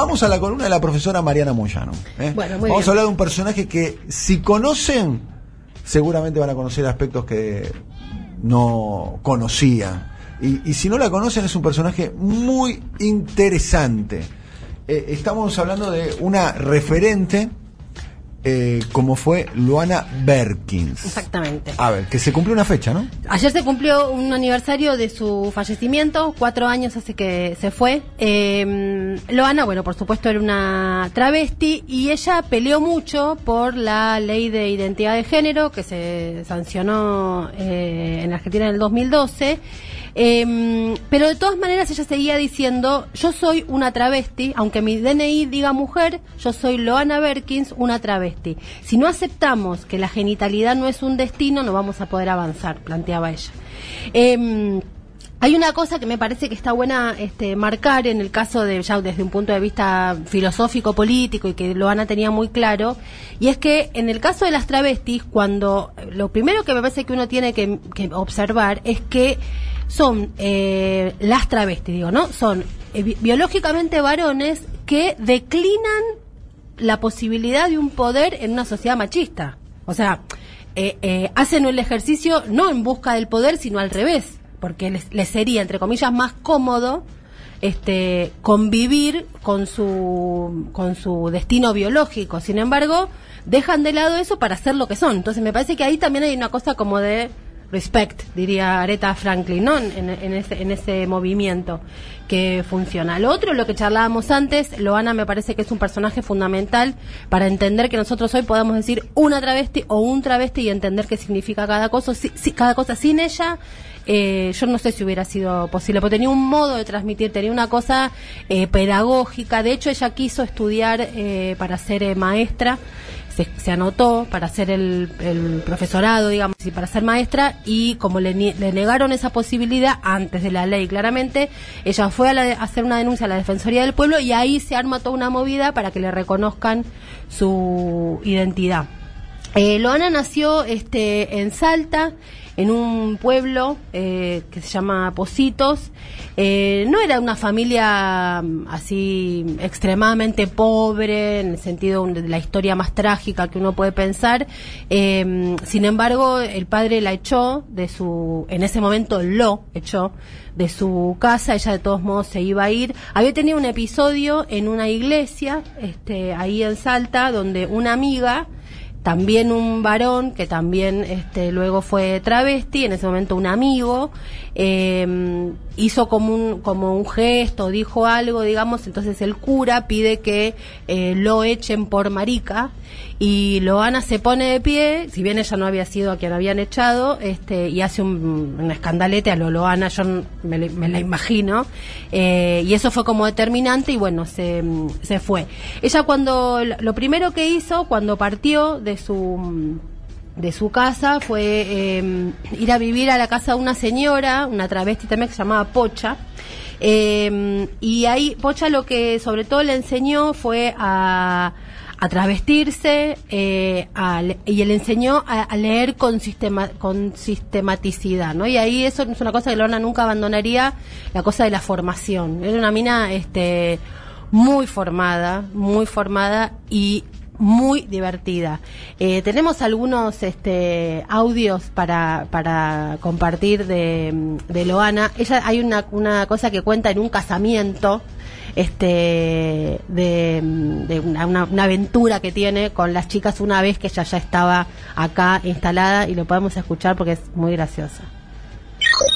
vamos a la columna de la profesora Mariana Moyano. ¿eh? Bueno, muy vamos bien. a hablar de un personaje que si conocen, seguramente van a conocer aspectos que no conocían. Y, y si no la conocen, es un personaje muy interesante. Eh, estamos hablando de una referente eh, como fue Luana Berkins. Exactamente. A ver, que se cumplió una fecha, ¿no? Ayer se cumplió un aniversario de su fallecimiento, cuatro años hace que se fue. Eh, Loana, bueno, por supuesto era una travesti y ella peleó mucho por la ley de identidad de género que se sancionó eh, en Argentina en el 2012. Eh, pero de todas maneras ella seguía diciendo, yo soy una travesti, aunque mi DNI diga mujer, yo soy Loana Berkins, una travesti. Si no aceptamos que la genitalidad no es un destino, no vamos a poder avanzar, planteaba ella. Eh, hay una cosa que me parece que está buena este, marcar en el caso de, ya desde un punto de vista filosófico, político, y que Loana tenía muy claro, y es que en el caso de las travestis, cuando lo primero que me parece que uno tiene que observar es que son eh, las travestis, digo, ¿no? Son eh, bi- biológicamente varones que declinan la posibilidad de un poder en una sociedad machista. O sea, eh, eh, hacen el ejercicio no en busca del poder, sino al revés, porque les, les sería, entre comillas, más cómodo este, convivir con su, con su destino biológico. Sin embargo, dejan de lado eso para ser lo que son. Entonces, me parece que ahí también hay una cosa como de respect, diría Aretha Franklin, ¿no? En, en ese, en ese movimiento que funciona. Lo otro, lo que charlábamos antes, Loana me parece que es un personaje fundamental para entender que nosotros hoy podamos decir una travesti o un travesti y entender qué significa cada cosa. Si- si- cada cosa sin ella, eh, yo no sé si hubiera sido posible, porque tenía un modo de transmitir, tenía una cosa eh, pedagógica. De hecho, ella quiso estudiar eh, para ser eh, maestra se, anotó para hacer el, profesorado, digamos, y para ser maestra, y como le negaron esa posibilidad antes de la ley, claramente, ella fue a, la- a hacer una denuncia a la Defensoría del Pueblo y ahí se arma toda una movida para que le reconozcan su identidad. Eh, Loana nació este, en Salta, en un pueblo eh, que se llama Positos. Eh, no era una familia mm, así extremadamente pobre, en el sentido de la historia más trágica que uno puede pensar. Eh, sin embargo, el padre la echó de su, en ese momento lo echó de su casa, ella de todos modos se iba a ir. Había tenido un episodio en una iglesia, este, ahí en Salta, donde una amiga, también un varón que también este, luego fue travesti, en ese momento un amigo, eh, hizo como un, como un gesto, dijo algo, digamos, entonces el cura pide que eh, lo echen por marica y Loana se pone de pie, si bien ella no había sido a quien habían echado, este, y hace un, un escandalete a lo Loana, yo me, me la imagino, eh, y eso fue como determinante y bueno, se, se fue. Ella cuando, lo primero que hizo cuando partió de su de su casa fue eh, ir a vivir a la casa de una señora, una travesti también que se llamaba Pocha. Eh, y ahí Pocha lo que sobre todo le enseñó fue a, a travestirse eh, y le enseñó a, a leer con, sistema, con sistematicidad, ¿no? Y ahí eso es una cosa que Lorna nunca abandonaría, la cosa de la formación. Era una mina este, muy formada, muy formada y muy divertida. Eh, tenemos algunos este, audios para, para compartir de, de Loana. Ella hay una, una cosa que cuenta en un casamiento este de, una, una- una aventura que tiene con las chicas una vez que ella ya estaba acá instalada y lo podemos escuchar porque es muy graciosa.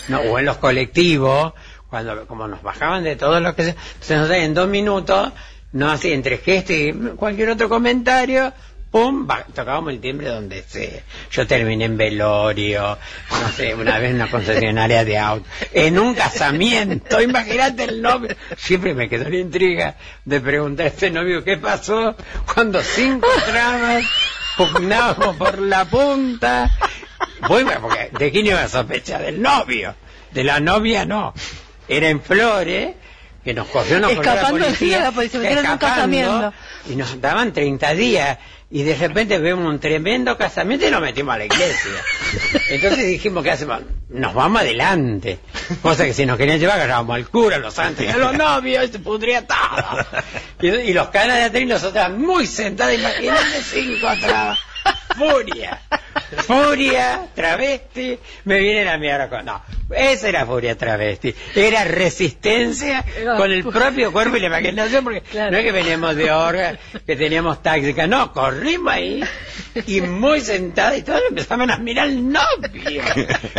No, o en los colectivos, cuando como nos bajaban de todo lo que se, se nos en dos minutos, no así entre gesto y cualquier otro comentario, pum, ba- tocábamos el timbre donde sea. Yo terminé en velorio, no sé, una vez en una concesionaria de auto, en un casamiento, imagínate el novio. Siempre me quedó la intriga de preguntar a este novio qué pasó cuando cinco tramos pugnábamos por la punta. Voy, porque ¿de quién iba a sospechar? Del novio. De la novia no. Era en Flores, que nos cogió, nos la Escapando de policía, la policía, metieron en un escapando, casamiento. y nos daban 30 días y de repente vemos un tremendo casamiento y nos metimos a la iglesia. Entonces dijimos, ¿qué hacemos? Nos vamos adelante. Cosa que si nos querían llevar, agarrábamos al cura, a los santos, y a los novios, y se pudría todo. Y, y los canas de atrás y nosotras muy sentadas, imagínate, cinco atrás. Furia. Furia, travesti, me vienen a mirar con... No, esa era furia travesti. Era resistencia con el propio cuerpo y la imaginación, porque Claro. no es que veníamos de orga, que teníamos táctica, no, corrimos ahí y muy sentada y todos empezaban a mirar al novio.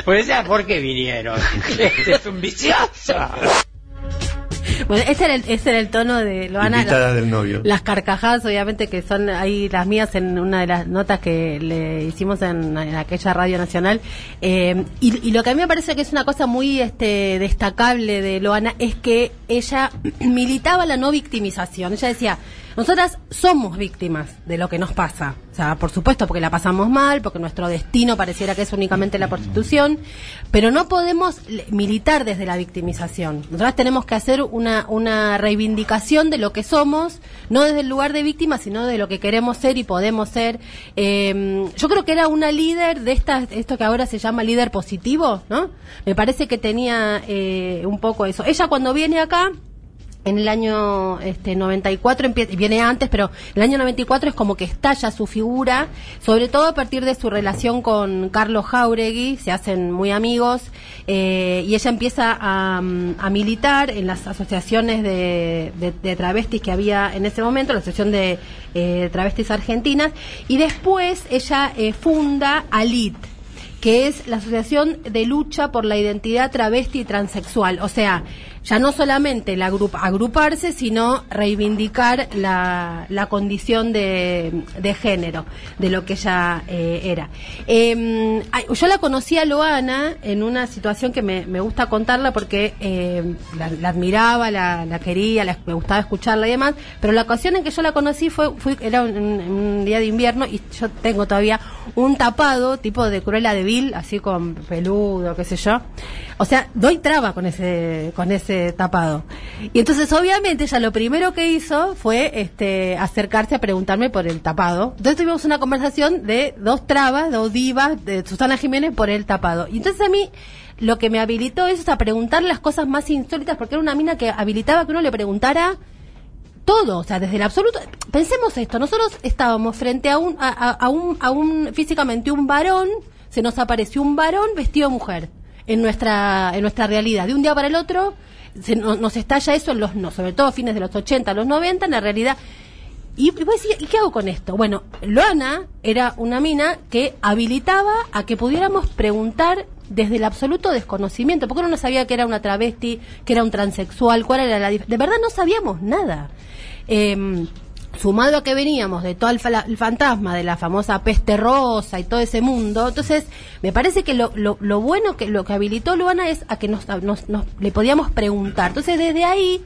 Pues ya, ¿por qué vinieron? Este es un vicioso. Bueno, ese era el, ese era el tono de Loana. Del novio. Las carcajadas, obviamente, que son ahí las mías en una de las notas que le hicimos en, en aquella radio nacional. Eh, y, y lo que a mí me parece que es una cosa muy este, destacable de Loana es que ella militaba la no victimización. Ella decía, nosotras somos víctimas de lo que nos pasa. O sea, por supuesto, porque la pasamos mal, porque nuestro destino pareciera que es únicamente la prostitución, pero no podemos militar desde la victimización. Nosotras tenemos que hacer una, una reivindicación de lo que somos, no desde el lugar de víctima, sino de lo que queremos ser y podemos ser. Eh, yo creo que era una líder de esta, esto que ahora se llama líder positivo, ¿no? Me parece que tenía eh, un poco eso. Ella cuando viene acá, en el año este 94 empie- viene antes, pero el año 94 es como que estalla su figura, sobre todo a partir de su relación con Carlos Jauregui, se hacen muy amigos eh, y ella empieza a, mm, militar en las asociaciones de travestis que había en ese momento, la asociación de eh, travestis argentinas, y después ella eh, funda ALIT que es la Asociación de Lucha por la Identidad Travesti y Transexual. O sea, ya no solamente agrup- agruparse, sino reivindicar la, la condición de, de género, de lo que ella eh, era. Ay, yo la conocí a Loana en una situación que me, me gusta contarla porque eh, la, la admiraba, la, la quería, la- me gustaba escucharla y demás, pero la ocasión en que yo la conocí fue, fue era un, un día de invierno y yo tengo todavía un tapado tipo de Cruella de Vil, así con peludo, qué sé yo. O sea, doy traba con ese con ese tapado. Y entonces obviamente ella lo primero que hizo fue este acercarse a preguntarme por el tapado. Entonces tuvimos una conversación de dos trabas, dos divas de Susana Jiménez por el tapado. Y entonces a mí lo que me habilitó eso es a preguntar las cosas más insólitas porque era una mina que habilitaba que uno le preguntara todo, o sea, desde el absoluto. Pensemos esto, nosotros estábamos frente a un, a, a- a un, a un, físicamente un varón, se nos apareció un varón vestido de mujer en nuestra, en nuestra realidad. De un día para el otro, se, no- nos estalla eso en los, no, sobre todo a fines de los 80, los 90, en la realidad. Y, y vos decís, ¿y qué hago con esto? Bueno, Loana era una mina que habilitaba a que pudiéramos preguntar desde el absoluto desconocimiento, porque uno no sabía que era una travesti, que era un transexual, cuál era la De verdad no sabíamos nada. Eh, sumado a que veníamos de todo el, el fantasma de la famosa peste rosa y todo ese mundo, entonces me parece que lo, lo, lo bueno que lo que habilitó Luana es a que nos, nos- nos- le podíamos preguntar. Entonces desde ahí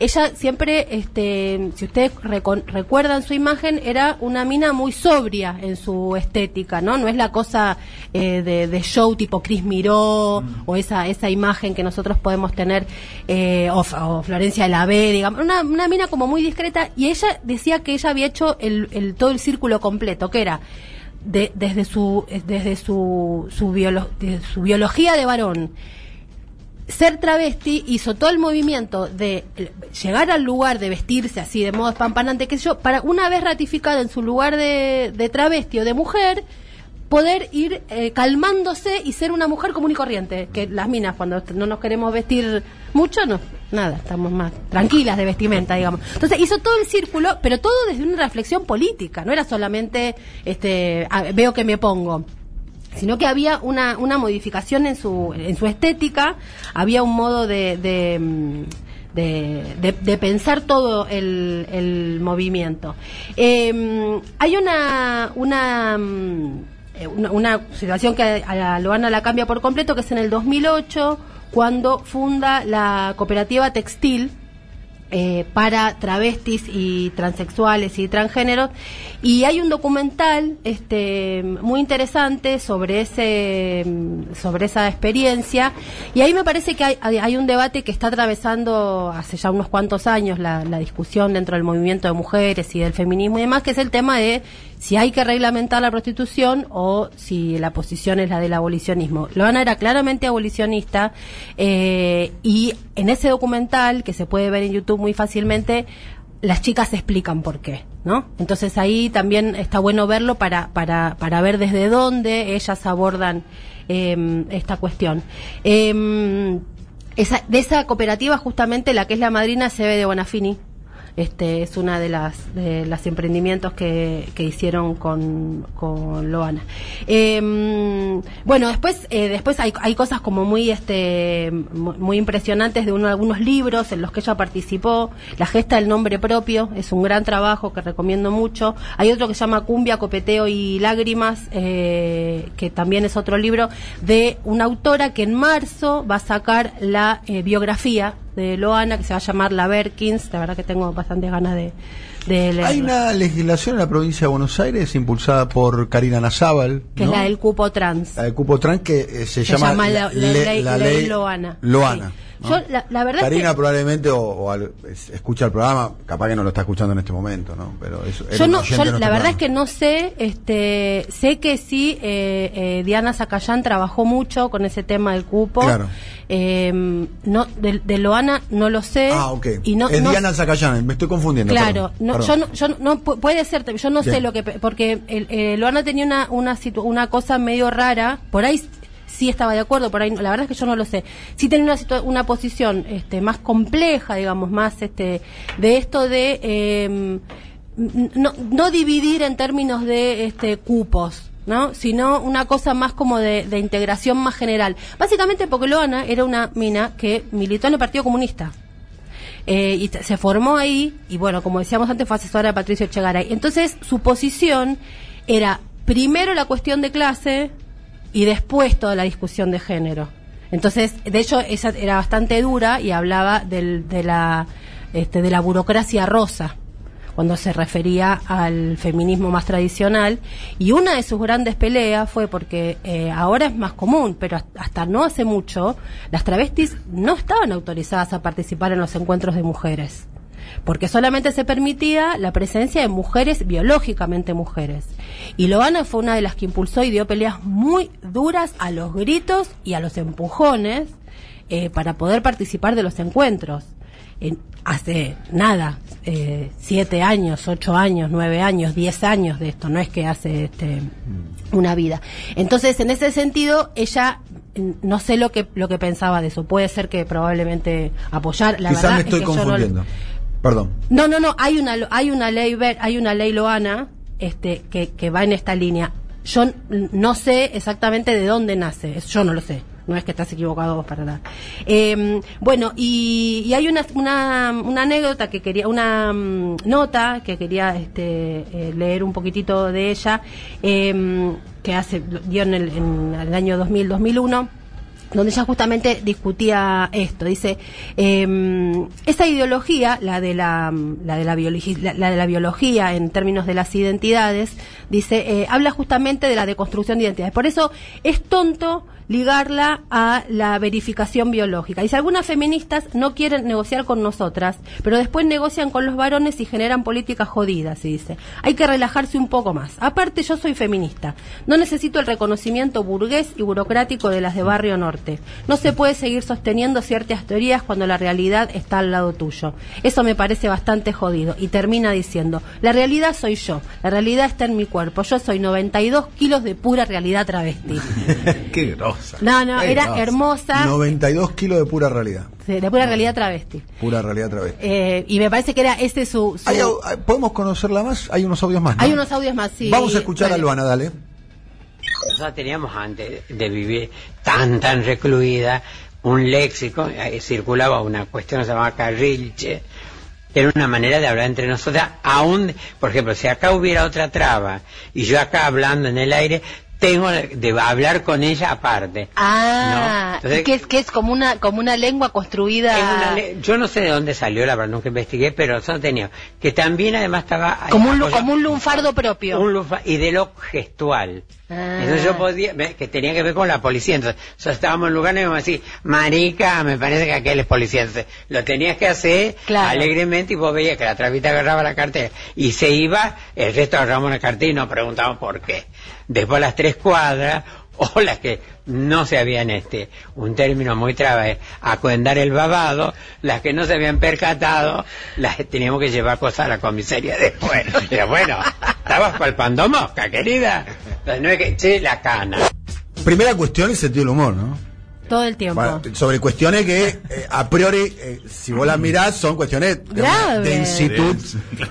ella siempre, este, si ustedes recuerdan su imagen, era una mina muy sobria en su estética, ¿no? No es la cosa eh, de, de show tipo Cris Miró o esa esa imagen que nosotros podemos tener, eh, o, Florencia de la B, digamos, una, una mina como muy discreta y ella decía que ella había hecho el, el- todo el círculo completo, que era de- desde su desde su su, biolo- de su biología de varón ser travesti hizo todo el movimiento de llegar al lugar de vestirse así de modo espampanante que yo para una vez ratificada en su lugar de, de travesti o de mujer poder ir eh, calmándose y ser una mujer común y corriente que las minas cuando no nos queremos vestir mucho no nada estamos más tranquilas de vestimenta digamos. Entonces hizo todo el círculo pero todo desde una reflexión política no era solamente este veo que me pongo sino que había una, una modificación en su, en su estética, había un modo de, de, mm, de, pensar todo el, el movimiento. Eh, hay una, una, mm, eh, una, una situación que a Loana la cambia por completo, que es en el 2008, cuando funda la cooperativa textil, eh, para travestis y transexuales y transgéneros. Y hay un documental este muy interesante sobre ese sobre esa experiencia. Y ahí me parece que hay, un debate que está atravesando hace ya unos cuantos años la, la discusión dentro del movimiento de mujeres y del feminismo y demás que es el tema de si hay que reglamentar la prostitución o si la posición es la del abolicionismo. Loana era claramente abolicionista eh, y en ese documental, que se puede ver en YouTube muy fácilmente, las chicas explican por qué, ¿no? Entonces ahí también está bueno verlo para, para, para ver desde dónde ellas abordan eh, esta cuestión. Eh, esa, de esa cooperativa justamente la que es la madrina se ve de Bonafini, este es una de las de los emprendimientos que, hicieron con, con Loana. Eh, bueno, después eh, después hay, hay cosas como muy este muy impresionantes de uno, algunos libros en los que ella participó. La gesta del nombre propio es un gran trabajo que recomiendo mucho. Hay otro que se llama Cumbia, Copeteo y Lágrimas, eh, que también es otro libro de una autora que en marzo va a sacar la eh, biografía de Loana que se va a llamar La Berkins. La verdad que tengo bastantes ganas de, de. Hay una legislación en la provincia de Buenos Aires impulsada por Karina Nazábal. Que ¿no? es la del cupo trans. La del cupo trans que eh, se, Se llama, llama la- la le- ley- la ley ley Loana. Loana, Sí. ¿No? Yo, la, la verdad es Karina que probablemente o, o al- es- escucha el programa, capaz que no lo está escuchando en este momento, ¿no? Pero eso, yo no, yo la verdad es que no sé, este, sé que sí, eh, eh, Diana Zacayán trabajó mucho con ese tema del cupo. Claro. Eh, no, de, de Loana no lo sé. Ah, ok. Y no, es no- Diana Zacayán, me estoy confundiendo. Claro, perdón, no, perdón. yo no, yo no pu- puede ser, yo no sé lo que, porque el, eh, Loana tenía una una, situ- una cosa medio rara, por ahí sí estaba de acuerdo, por ahí la verdad es que yo no lo sé. Sí tenía una una posición este más compleja, digamos, más este de esto de n- no, no dividir en términos de este cupos. ¿no? sino una cosa más como de, integración más general. Básicamente porque Loana era una mina que militó en el Partido Comunista. Eh, y se formó ahí, y bueno, como decíamos antes, fue asesora de Patricio Echegaray. Entonces, su posición era primero la cuestión de clase y después toda la discusión de género. Entonces, de hecho, esa era bastante dura y hablaba del, de, la, este, de la burocracia rosa cuando se refería al feminismo más tradicional y una de sus grandes peleas fue porque eh, ahora es más común, pero hasta no hace mucho las travestis no estaban autorizadas a participar en los encuentros de mujeres porque solamente se permitía la presencia de mujeres biológicamente mujeres. Y Loana fue una de las que impulsó y dio peleas muy duras a los gritos y a los empujones eh, para poder participar de los encuentros. En- hace nada, eh, siete años, ocho años, nueve años, diez años de esto, no es que hace este, una vida. Entonces, en ese sentido, ella mm, no sé lo que lo que pensaba de eso. Puede ser que probablemente apoyar. La Quizás verdad me es estoy que yo no- confundiendo. Perdón. no, no, no, hay una, hay una ley, hay una ley Loana, este, que, que va en esta línea. Yo no sé exactamente de dónde nace, yo no lo sé. No es que estás equivocado vos para nada. Eh, bueno, y, y hay una, una, una anécdota que quería, una mm, nota que quería este, eh, leer un poquitito de ella, eh, que hace, dio en el, en el año 2000-2001 donde ella justamente discutía esto. Dice, eh, esa ideología, la de la, la, de la, la, la de la biología en términos de las identidades, dice, eh, habla justamente de la deconstrucción de identidades. Por eso es tonto ligarla a la verificación biológica. Dice, algunas feministas no quieren negociar con nosotras, pero después negocian con los varones y generan políticas jodidas, y dice. Hay que relajarse un poco más. Aparte, yo soy feminista. No necesito el reconocimiento burgués y burocrático de las de Barrio Norte. No se puede seguir sosteniendo ciertas teorías cuando la realidad está al lado tuyo. Eso me parece bastante jodido. Y termina diciendo, la realidad soy yo. La realidad está en mi cuerpo. Yo soy 92 kilos de pura realidad travesti. Qué grosa. No, no, Qué era grosa. hermosa. 92 kilos de pura realidad. Sí, de pura realidad travesti. Pura realidad otra vez. Eh, y me parece que era ese su... su- Hay ¿Podemos conocerla más? Hay unos audios más. ¿no? Hay unos audios más, sí. Vamos a escuchar Dale. a Luana, dale. Nosotros teníamos antes de vivir tan, tan recluida, un léxico, circulaba una cuestión que se llamaba carrilche, que era una manera de hablar entre nosotras, aún, por ejemplo, si acá hubiera otra traba, y yo acá hablando en el aire, tengo de hablar con ella aparte. Ah, ¿no? Entonces, y que es, que es como una como una lengua construida. es una le- yo no sé de dónde salió, la verdad nunca investigué, pero eso tenía. Que también además estaba... como un, como un lunfardo propio. un y de lo gestual. Ah. Entonces yo podía, que tenía que ver con la policía. Entonces, estábamos en lugar y me decía, marica, me parece que aquel es policía. Entonces, lo tenías que hacer Claro. alegremente y vos veías que la trapita agarraba la cartera y se iba, el resto agarramos la cartera y nos preguntábamos por qué. Después las tres cuadras, o las que no se habían, este, un término muy traba, es acuendar el babado, las que no se habían percatado, las teníamos que llevar cosas a la comisaría después. Pero bueno, estabas palpando mosca, querida. Entonces, no es que, che, la cana. Primera cuestión, el sentido del humor, ¿no? Todo el tiempo. Bueno, sobre cuestiones que eh, a priori, eh, si vos las mirás, son cuestiones de densitud,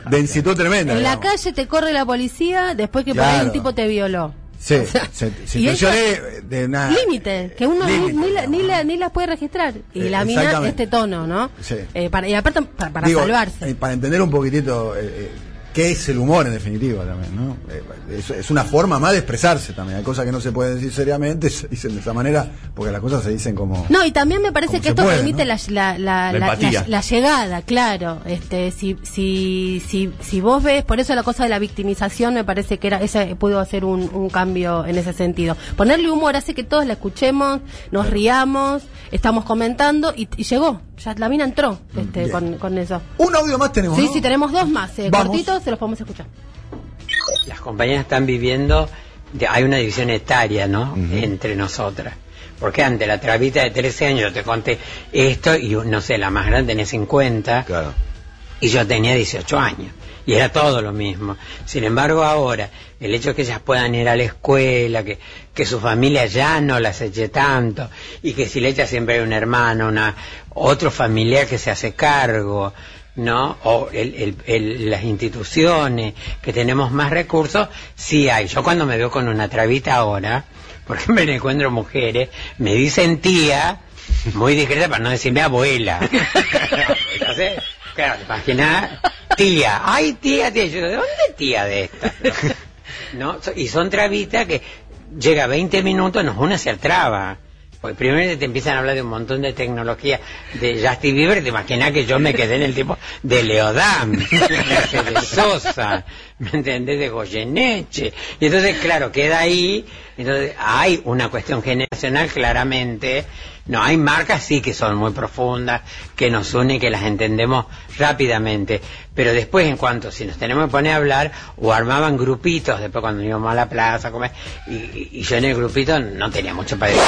densitud tremenda. en la calle te corre la policía después que por ahí un tipo te violó. Sí, O sea, situaciones de una... Límite, que uno ni, ni, la- ni, la- ni las puede registrar. Y Eh, la mina, este tono, ¿no? Sí. Eh, para, y aparte, para, para Digo, salvarse. eh, para entender un poquitito eh, eh, qué es el humor en definitiva también, ¿no? Eh, es, es una forma más de expresarse también. Hay cosas que no se pueden decir seriamente, se dicen de esa manera, porque las cosas se dicen como... No, y también me parece que esto puede, permite ¿no? la, la, la, La la- empatía. la- la llegada, claro. Este, si, si, si, si vos ves, por eso la cosa de la victimización me parece que era, ese pudo hacer un, un cambio en ese sentido. Ponerle humor hace que todos la escuchemos, nos riamos, estamos comentando y, y llegó. Ya la mina entró este, con, con eso. Un audio más tenemos, Sí, ¿no? sí, tenemos dos más, eh, Vamos. cortitos, se los podemos escuchar. las compañeras están viviendo, de- hay una división etaria, ¿no? Entre nosotras. Porque antes la trabita de 13 años, yo te conté esto, y no sé, la más grande tenía 50, Claro. y yo tenía 18 años. Y era todo lo mismo. Sin embargo, ahora, el hecho de que ellas puedan ir a la escuela, que, que su familia ya no las eche tanto, y que si le echa siempre hay un hermano, una, otro familiar que se hace cargo, ¿no? O el- el- el- las instituciones, que tenemos más recursos, sí hay. Yo cuando me veo con una trabita ahora, porque me encuentro mujeres, me dicen tía, muy discreta para no decirme abuela. Entonces, claro, te imaginas, tía, ay tía, tía, yo, ¿de dónde tía de esta? ¿No? Y son trabitas que llega 20 minutos, nos une a hacer traba. Porque primero te empiezan a hablar de un montón de tecnología de Justin Bieber, te imaginas que yo me quedé en el tipo de Leodam, de Sosa, ¿me entendés? De Goyeneche. Y entonces, claro, queda ahí, entonces hay una cuestión generacional claramente, no, hay marcas sí que son muy profundas, que nos unen, que las entendemos rápidamente, pero después en cuanto, si nos tenemos que poner a hablar, o armaban grupitos, después cuando íbamos a la plaza a comer, y- y yo en el grupito no tenía mucho para decir.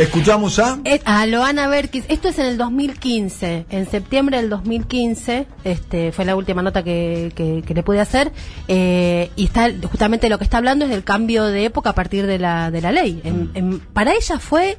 Escuchamos a... A Loana Berkis, esto es en el 2015, en septiembre del 2015, este, fue la última nota que, que- que le pude hacer, eh, y está justamente lo que está hablando es del cambio de época a partir de la, de la ley. En- en- para ella fue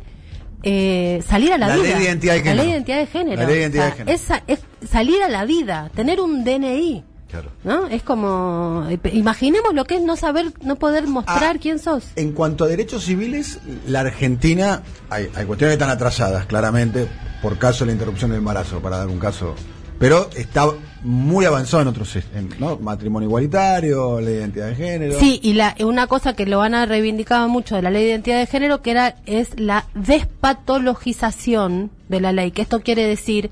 eh, salir a la, La vida. ley de identidad de La ley de identidad de género. La ley de identidad O de género. esa- es salir a la vida, tener un DNI. Claro. ¿No? Es como. Imaginemos lo que es no saber, no poder mostrar Ah, quién sos. En cuanto a derechos civiles, la Argentina, hay, hay cuestiones que están atrasadas, claramente, por caso de la interrupción del embarazo, para dar un caso. Pero está muy avanzado en otros, en, ¿no? Matrimonio igualitario, ley de identidad de género. Sí, y la, una cosa que lo han reivindicado mucho de la ley de identidad de género, que era es la despatologización de la ley, que esto quiere decir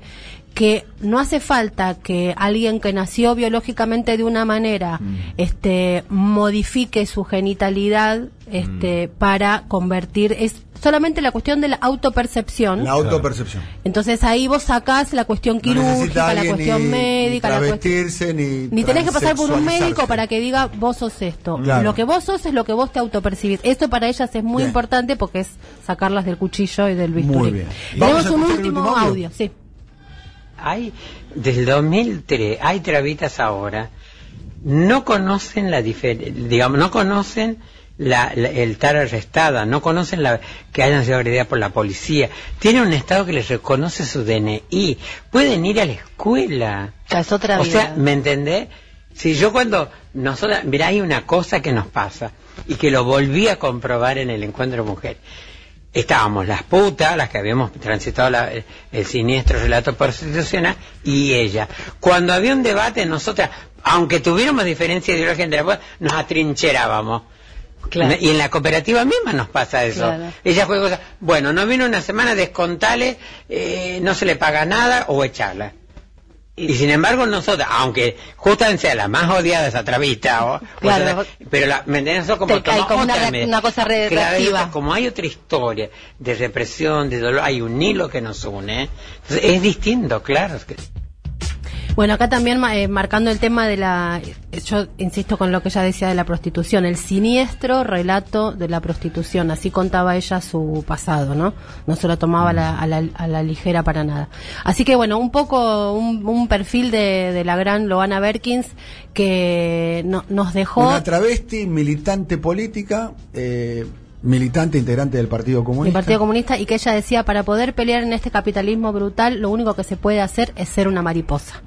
que no hace falta que alguien que nació biológicamente de una manera este modifique su genitalidad este para convertir es solamente la cuestión de la autopercepción La autopercepción. entonces ahí vos sacás la cuestión No quirúrgica la cuestión ni- médica ni la cuestión ni, ni tenés que pasar por un médico para que diga vos sos esto. Claro. Lo que vos sos es lo que vos te autopercibís. Esto para ellas es muy Bien. importante porque es sacarlas del cuchillo y del bisturí. Muy bien. Tenemos un último, último audio. audio. sí. Hay, desde el 2003, hay trabitas ahora, no conocen la diferencia, digamos, no conocen la, la- el estar arrestada, no conocen la, que hayan sido agredidas por la policía. Tienen un Estado que les reconoce su DNI, pueden ir a la escuela. es otra o vida. sea, ¿me entendés? Si yo cuando nosotros, mira, hay una cosa que nos pasa y que lo volví a comprobar en el encuentro mujer. Estábamos las putas, las que habíamos transitado la- el, el siniestro relato prostitucional, y ella. Cuando había un debate, nosotras, aunque tuviéramos diferencia ideológica entre las nos atrincherábamos. Claro. Y en la cooperativa misma nos pasa eso. Claro. Ella juega cosas, bueno, no vino una semana, descontale, eh, no se le paga nada o echarla. Y sin embargo nosotros, aunque justamente sea la más odiada esa travista, o, o Claro. sea, pero la, ¿me como Te como una otra una cosa Claro, como hay otra historia de represión, de dolor, hay un hilo que nos une. Entonces, es distinto, claro. es que- Bueno, acá también eh, marcando el tema de la, yo insisto con lo que ella decía de la prostitución, el siniestro relato de la prostitución, así contaba ella su pasado, ¿no? No se lo tomaba a la, a la, a la ligera para nada. Así que bueno, un poco un, un perfil de, de la gran Loana Berkins que no- nos dejó... Una travesti, militante política, eh, militante integrante del Partido Comunista. Partido Comunista y que ella decía para poder pelear en este capitalismo brutal lo único que se puede hacer es ser una mariposa